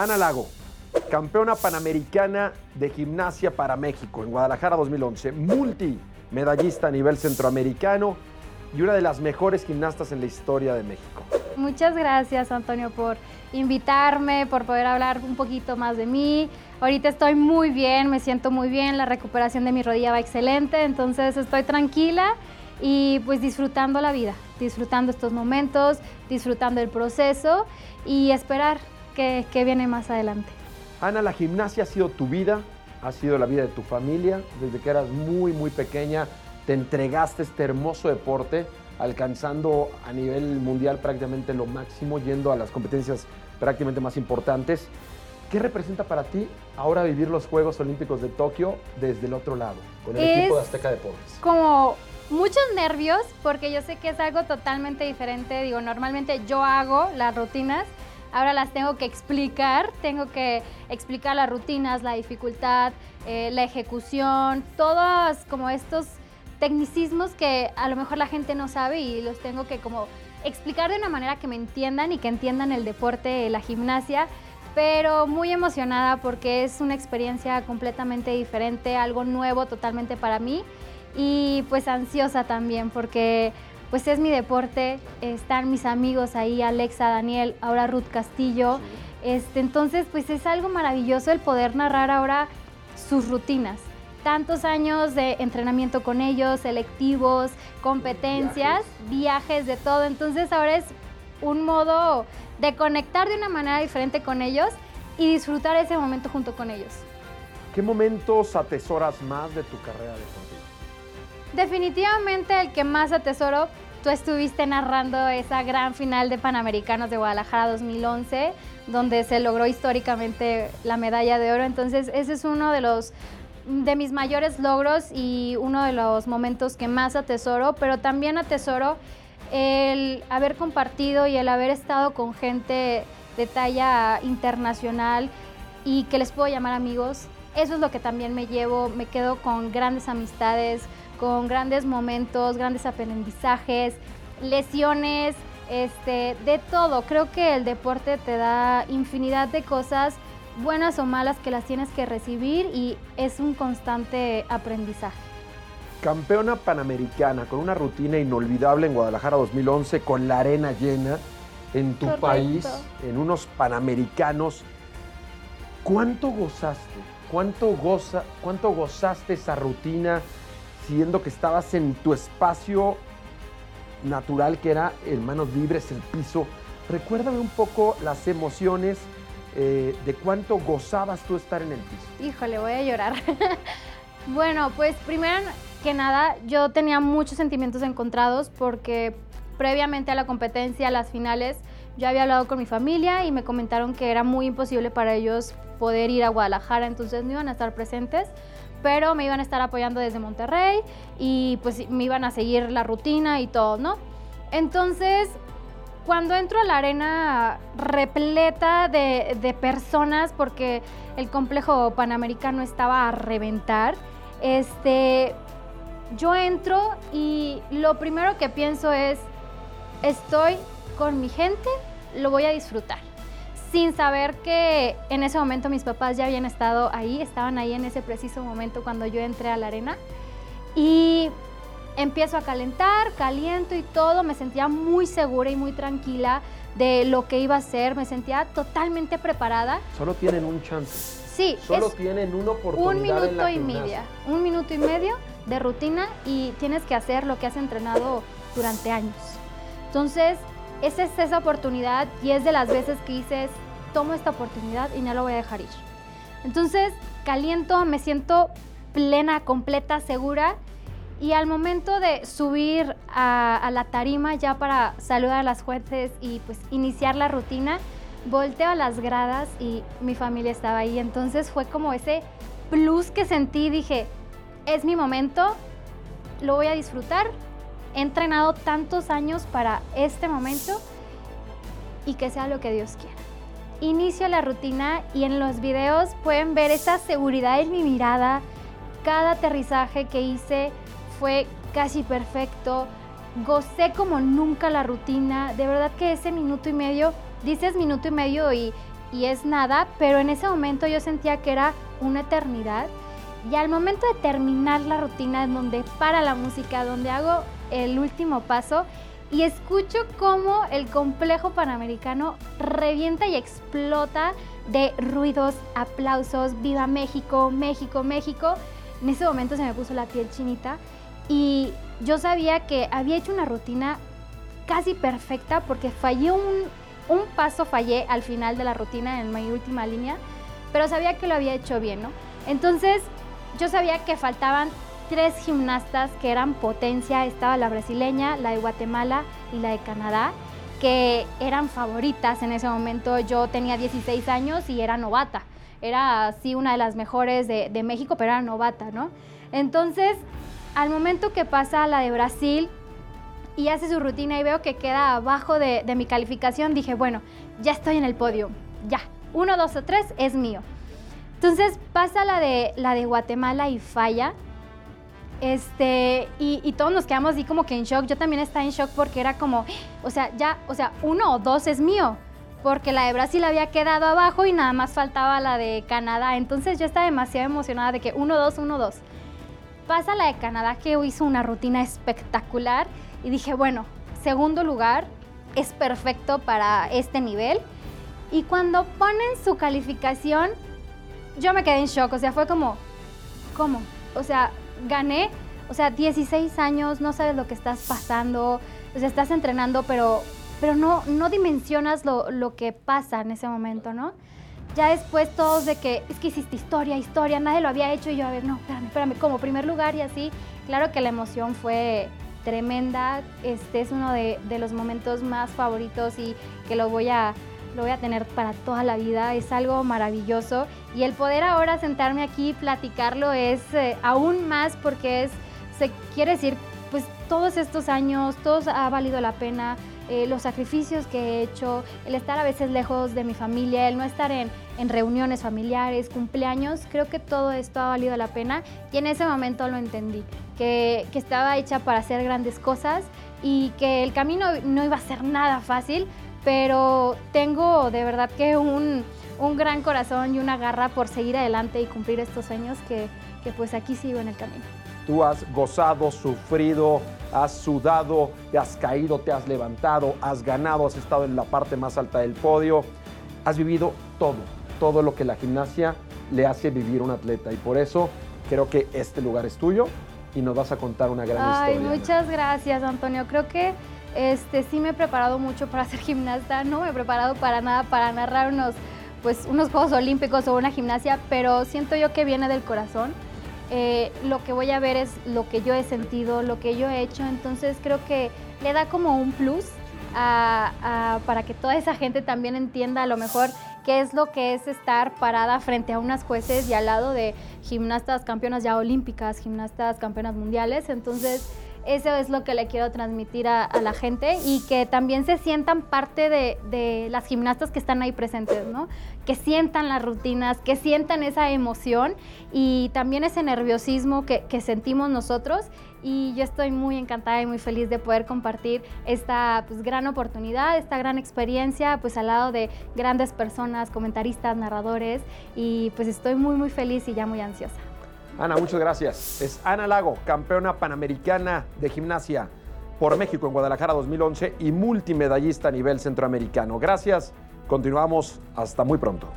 Ana Lago, campeona panamericana de gimnasia para México en Guadalajara 2011, multimedallista a nivel centroamericano y una de las mejores gimnastas en la historia de México. Muchas gracias, Antonio, por invitarme, por poder hablar un poquito más de mí. Ahorita estoy muy bien, me siento muy bien, la recuperación de mi rodilla va excelente, entonces estoy tranquila y pues disfrutando la vida, disfrutando estos momentos, disfrutando el proceso y esperar que, que viene más adelante. Ana, la gimnasia ha sido tu vida, ha sido la vida de tu familia. Desde que eras muy, muy pequeña, te entregaste este hermoso deporte, alcanzando a nivel mundial prácticamente lo máximo, yendo a las competencias prácticamente más importantes. ¿Qué representa para ti ahora vivir los Juegos Olímpicos de Tokio desde el otro lado, con el equipo de Azteca Deportes? Como muchos nervios, porque yo sé que es algo totalmente diferente. Digo, normalmente yo hago las rutinas, ahora las tengo que explicar, tengo que explicar las rutinas, la dificultad, eh, la ejecución, todos como estos tecnicismos que a lo mejor la gente no sabe y los tengo que como explicar de una manera que me entiendan y que entiendan el deporte, la gimnasia, pero muy emocionada porque es una experiencia completamente diferente, algo nuevo totalmente para mí y pues ansiosa también porque pues es mi deporte, están mis amigos ahí, Alexa, Daniel, ahora Ruth Castillo. Este, entonces, pues es algo maravilloso el poder narrar ahora sus rutinas tantos años de entrenamiento con ellos, selectivos, competencias, viajes. de todo. Entonces ahora es un modo de conectar de una manera diferente con ellos y disfrutar ese momento junto con ellos. ¿Qué momentos atesoras más de tu carrera deportiva? Definitivamente el que más atesoro, tú estuviste narrando esa gran final de Panamericanos de Guadalajara 2011, donde se logró históricamente la medalla de oro. Entonces ese es uno de los de mis mayores logros y uno de los momentos que más atesoro, pero también atesoro el haber compartido y el haber estado con gente de talla internacional y que les puedo llamar amigos. Eso es lo que también me llevo, me quedo con grandes amistades, con grandes momentos, grandes aprendizajes, lesiones, este, de todo. Creo que el deporte te da infinidad de cosas buenas o malas que las tienes que recibir y es un constante aprendizaje. Campeona panamericana con una rutina inolvidable en Guadalajara 2011 con la arena llena en tu país, en unos panamericanos. ¿Cuánto gozaste? ¿Cuánto, goza, ¿Cuánto gozaste esa rutina siendo que estabas en tu espacio natural que era en manos libres, el piso? Recuérdame un poco las emociones eh, de cuánto gozabas tú estar en el piso. Híjole, voy a llorar. bueno, pues primero que nada, yo tenía muchos sentimientos encontrados porque previamente a la competencia, a las finales, yo había hablado con mi familia y me comentaron que era muy imposible para ellos poder ir a Guadalajara, entonces no iban a estar presentes, pero me iban a estar apoyando desde Monterrey y pues me iban a seguir la rutina y todo, ¿no? Entonces, cuando entro a la arena repleta de, personas, porque el complejo panamericano estaba a reventar, este, yo entro y lo primero que pienso es, estoy con mi gente, lo voy a disfrutar. Sin saber que en ese momento mis papás ya habían estado ahí, estaban ahí en ese preciso momento cuando yo entré a la arena. Y empiezo a calentar, caliento y todo, me sentía muy segura y muy tranquila de lo que iba a hacer, me sentía totalmente preparada. Solo tienen un chance. Sí. Solo tienen una oportunidad. Un minuto y media, un minuto y medio de rutina y tienes que hacer lo que has entrenado durante años. Entonces, esa es esa oportunidad y es de las veces que dices, tomo esta oportunidad y no lo voy a dejar ir. Entonces, caliento, me siento plena, completa, segura y al momento de subir a, la tarima ya para saludar a las jueces y pues iniciar la rutina, volteo a las gradas y mi familia estaba ahí. Entonces fue como ese plus que sentí, dije, es mi momento, lo voy a disfrutar. He entrenado tantos años para este momento y que sea lo que Dios quiera. Inicio la rutina y en los videos pueden ver esa seguridad en mi mirada, cada aterrizaje que hice, fue casi perfecto. Gocé como nunca la rutina. De verdad que ese minuto y medio, dices minuto y medio y, y es nada, pero en ese momento yo sentía que era una eternidad. Y al momento de terminar la rutina, en donde para la música, donde hago el último paso y escucho cómo el complejo panamericano revienta y explota de ruidos, aplausos, viva México, México, México. En ese momento se me puso la piel chinita y yo sabía que había hecho una rutina casi perfecta porque fallé un, un paso, fallé al final de la rutina en mi última línea, pero sabía que lo había hecho bien, ¿no? Entonces yo sabía que faltaban tres gimnastas que eran potencia, estaba la brasileña, la de Guatemala y la de Canadá, que eran favoritas en ese momento. Yo tenía 16 años y era novata. Era así una de las mejores de, de México, pero era novata, ¿no? Entonces, al momento que pasa la de Brasil y hace su rutina y veo que queda abajo de, de mi calificación, dije, bueno, ya estoy en el podio, ya, uno, dos o tres es mío. Entonces pasa la de, la de Guatemala y falla. Este, y, todos nos quedamos así como que en shock. Yo también estaba en shock porque era como, o sea, ya, o sea, uno o dos es mío. Porque la de Brasil había quedado abajo y nada más faltaba la de Canadá. Entonces yo estaba demasiado emocionada de que uno, dos, uno, dos. Pasa la de Canadá que hizo una rutina espectacular y dije, bueno, segundo lugar es perfecto para este nivel. Y cuando ponen su calificación, yo me quedé en shock, o sea, fue como, ¿cómo? O sea, gané, o sea, 16 años, no sabes lo que estás pasando, o sea, estás entrenando, pero, pero no, no dimensionas lo, lo que pasa en ese momento, ¿no? Ya después todos de que, es que hiciste historia, historia, nadie lo había hecho y yo, a ver, no, espérame, espérame, como primer lugar y así, claro que la emoción fue tremenda, este es uno de, de los momentos más favoritos y que lo voy a lo voy a tener para toda la vida, es algo maravilloso. Y el poder ahora sentarme aquí y platicarlo es eh, aún más porque es, se quiere decir, pues todos estos años, todos ha valido la pena, eh, los sacrificios que he hecho, el estar a veces lejos de mi familia, el no estar en, en reuniones familiares, cumpleaños, creo que todo esto ha valido la pena. Y en ese momento lo entendí, que, que estaba hecha para hacer grandes cosas y que el camino no iba a ser nada fácil, pero tengo de verdad que un, un, gran corazón y una garra por seguir adelante y cumplir estos sueños que, que pues aquí sigo en el camino. Tú has gozado, sufrido, has sudado, te has caído, te has levantado, has ganado, has estado en la parte más alta del podio, has vivido todo, todo lo que la gimnasia le hace vivir a un atleta y por eso creo que este lugar es tuyo y nos vas a contar una gran Ay, historia. Muchas gracias, Antonio. Creo que este, sí me he preparado mucho para ser gimnasta, no me he preparado para nada para narrar unos, pues, unos Juegos Olímpicos o una gimnasia, pero siento yo que viene del corazón. Eh, lo que voy a ver es lo que yo he sentido, lo que yo he hecho, entonces creo que le da como un plus a, para que toda esa gente también entienda a lo mejor qué es lo que es estar parada frente a unas jueces y al lado de gimnastas campeonas ya olímpicas, gimnastas campeonas mundiales, entonces eso es lo que le quiero transmitir a, la gente y que también se sientan parte de, las gimnastas que están ahí presentes, ¿no? Que sientan las rutinas, que sientan esa emoción y también ese nerviosismo que, que sentimos nosotros. Y yo estoy muy encantada y muy feliz de poder compartir esta pues, gran oportunidad, esta gran experiencia, pues al lado de grandes personas, comentaristas, narradores. Y pues estoy muy, muy feliz y ya muy ansiosa. Ana, muchas gracias. Es Ana Lago, campeona panamericana de gimnasia por México en Guadalajara 2011 y multimedallista a nivel centroamericano. Gracias. Continuamos. Hasta muy pronto.